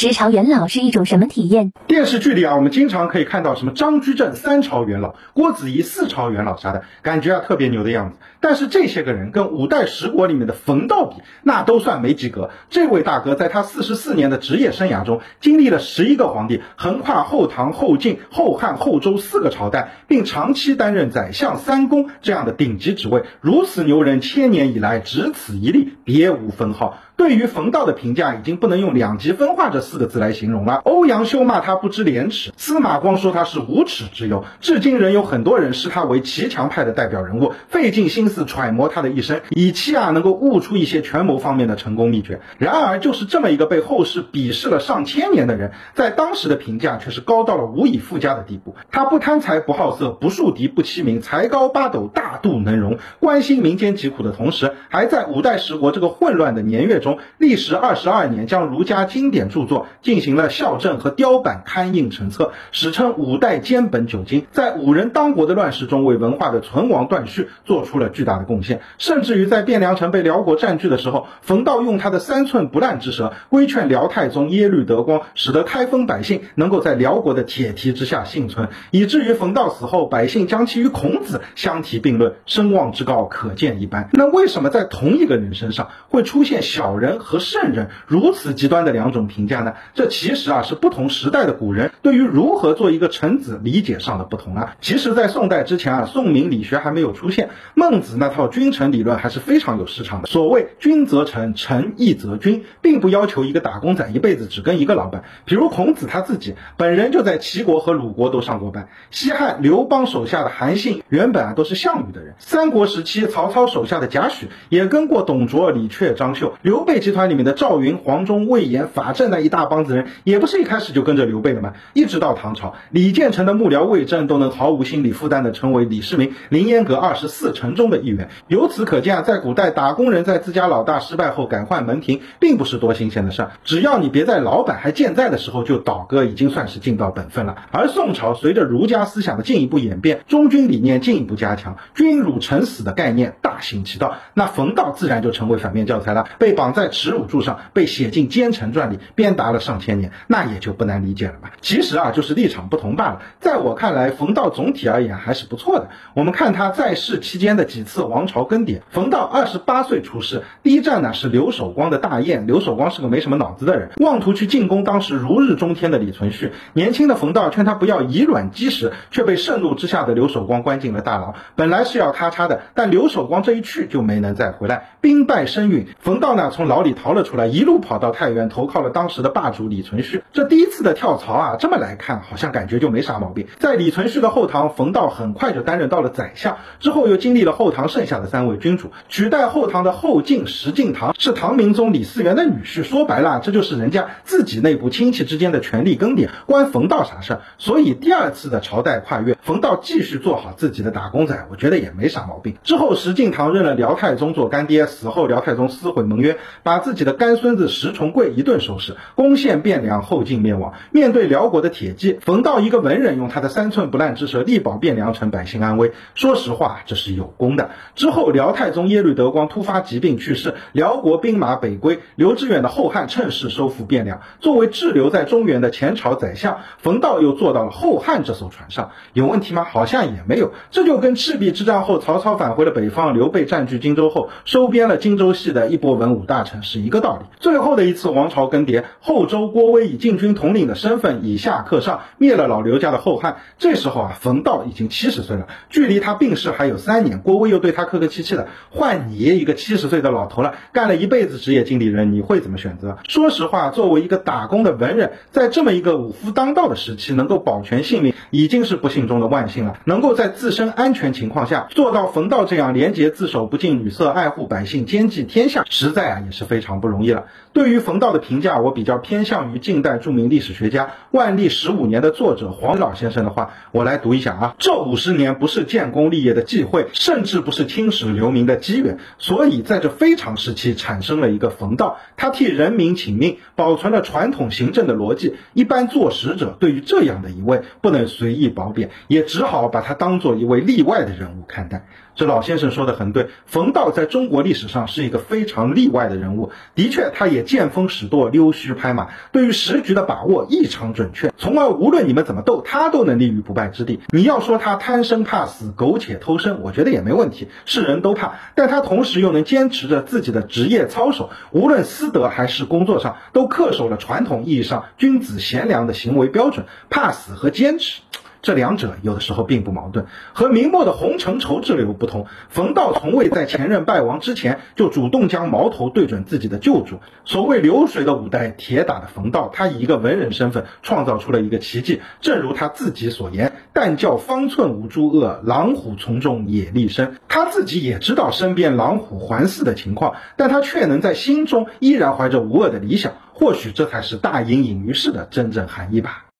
十朝元老是一种什么体验？电视剧里啊，我们经常可以看到什么张居正三朝元老、郭子仪四朝元老啥的，感觉啊特别牛的样子。但是这些个人跟五代十国里面的冯道比，那都算没及格。这位大哥在他四十四年的职业生涯中，经历了十一个皇帝，横跨后唐、后晋、后汉、后周四个朝代，并长期担任宰相、三公这样的顶级职位。如此牛人，千年以来只此一例，别无分号。对于冯道的评价，已经不能用两极分化这四个字来形容了。欧阳修骂他不知廉耻，司马光说他是无耻之尤，至今仍有很多人视他为骑墙派的代表人物，费尽心思揣摩他的一生，以期啊能够悟出一些权谋方面的成功秘诀。然而，就是这么一个被后世鄙视了上千年的人，在当时的评价却是高到了无以复加的地步。他不贪财，不好色，不树敌，不欺民，才高八斗，大度能容，关心民间疾苦的同时，还在五代十国这个混乱的年月中。历时二十二年，将儒家经典著作进行了校正和雕版刊印成册，史称五代兼本九经。在五人当国的乱世中，为文化的存亡断续做出了巨大的贡献。甚至于在汴梁城被辽国占据的时候，冯道用他的三寸不烂之舌规劝辽太宗耶律德光，使得开封百姓能够在辽国的铁蹄之下幸存，以至于冯道死后，百姓将其与孔子相提并论，声望之高可见一斑。那为什么在同一个人身上会出现小？人和圣人如此极端的两种评价呢？这其实啊是不同时代的古人对于如何做一个臣子理解上的不同啊。其实，在宋代之前啊，宋明理学还没有出现，孟子那套君臣理论还是非常有市场的。所谓君则臣，臣亦则君，并不要求一个打工仔一辈子只跟一个老板。比如孔子他自己本人就在齐国和鲁国都上过班。西汉刘邦手下的韩信原本啊都是项羽的人。三国时期曹操手下的贾诩也跟过董卓、李榷、张绣。刘备集团里面的赵云、黄忠、魏延、法正那一大帮子人，也不是一开始就跟着刘备的吗？一直到唐朝，李建成的幕僚魏征都能毫无心理负担的成为李世民凌烟阁二十四臣中的一员。由此可见啊，在古代打工人在自家老大失败后改换门庭，并不是多新鲜的事儿。只要你别在老板还健在的时候就倒戈，已经算是尽到本分了。而宋朝随着儒家思想的进一步演变，忠君理念进一步加强，君辱臣死的概念大行其道，那冯道自然就成为反面教材了，被绑在耻辱。柱上被写进《奸臣传》里，鞭打了上千年，那也就不难理解了吧？其实啊，就是立场不同罢了。在我看来，冯道总体而言还是不错的。我们看他在世期间的几次王朝更迭。冯道二十八岁出世，第一站呢是刘守光的大宴。刘守光是个没什么脑子的人，妄图去进攻当时如日中天的李存勖。年轻的冯道劝他不要以卵击石，却被盛怒之下的刘守光关进了大牢。本来是要咔嚓的，但刘守光这一去就没能再回来，兵败身陨。冯道呢从牢里逃。了出来，一路跑到太原投靠了当时的霸主李存勖。这第一次的跳槽啊，这么来看好像感觉就没啥毛病。在李存勖的后唐，冯道很快就担任到了宰相，之后又经历了后唐剩下的三位君主，取代后唐的后晋石敬瑭是唐明宗李嗣源的女婿。说白了，这就是人家自己内部亲戚之间的权力更迭，关冯道啥事儿？所以第二次的朝代跨越，冯道继续做好自己的打工仔，我觉得也没啥毛病。之后石敬瑭认了辽太宗做干爹，死后辽太宗撕毁盟约，把自己的干孙子石重贵一顿收拾，攻陷汴梁，后晋灭亡。面对辽国的铁骑，冯道一个文人用他的三寸不烂之舌力保汴梁城百姓安危。说实话，这是有功的。之后辽太宗耶律德光突发疾病去世，辽国兵马北归，刘知远的后汉趁势收复汴梁。作为滞留在中原的前朝宰相，冯道又坐到了后汉这艘船上，有问题吗？好像也没有。这就跟赤壁之战后曹操返回了北方，刘备占据荆州后收编了荆州系的一波文武大臣是一个道理。最后的一次王朝更迭，后周郭威以禁军统领的身份以下克上，灭了老刘家的后汉。这时候啊，冯道已经七十岁了，距离他病逝还有三年。郭威又对他客客气气的，换你一个七十岁的老头了，干了一辈子职业经理人，你会怎么选择？说实话，作为一个打工的文人，在这么一个武夫当道的时期，能够保全性命，已经是不幸中的万幸了。能够在自身安全情况下做到冯道这样廉洁自守、不近女色、爱护百姓、兼济天下，实在啊也是非常不容易了。对于冯道的评价，我比较偏向于近代著名历史学家万历十五年的作者黄老先生的话，我来读一下啊。这五十年不是建功立业的忌讳，甚至不是青史留名的机缘，所以在这非常时期产生了一个冯道，他替人民请命，保存了传统行政的逻辑。一般做使者对于这样的一位不能随意褒贬，也只好把他当做一位例外的人物看待。这老先生说的很对，冯道在中国历史上是一个非常例外的人物。的确，他也见风使舵、溜须拍马，对于时局的把握异常准确，从而无论你们怎么斗，他都能立于不败之地。你要说他贪生怕死、苟且偷生，我觉得也没问题，是人都怕。但他同时又能坚持着自己的职业操守，无论私德还是工作上，都恪守了传统意义上君子贤良的行为标准。怕死和坚持。这两者有的时候并不矛盾。和明末的洪承畴之流不同，冯道从未在前任败亡之前就主动将矛头对准自己的旧主。所谓流水的五代，铁打的冯道，他以一个文人身份创造出了一个奇迹。正如他自己所言：“但教方寸无诸恶，狼虎从中也立身。”他自己也知道身边狼虎环伺的情况，但他却能在心中依然怀着无恶的理想。或许这才是大隐隐于市的真正含义吧。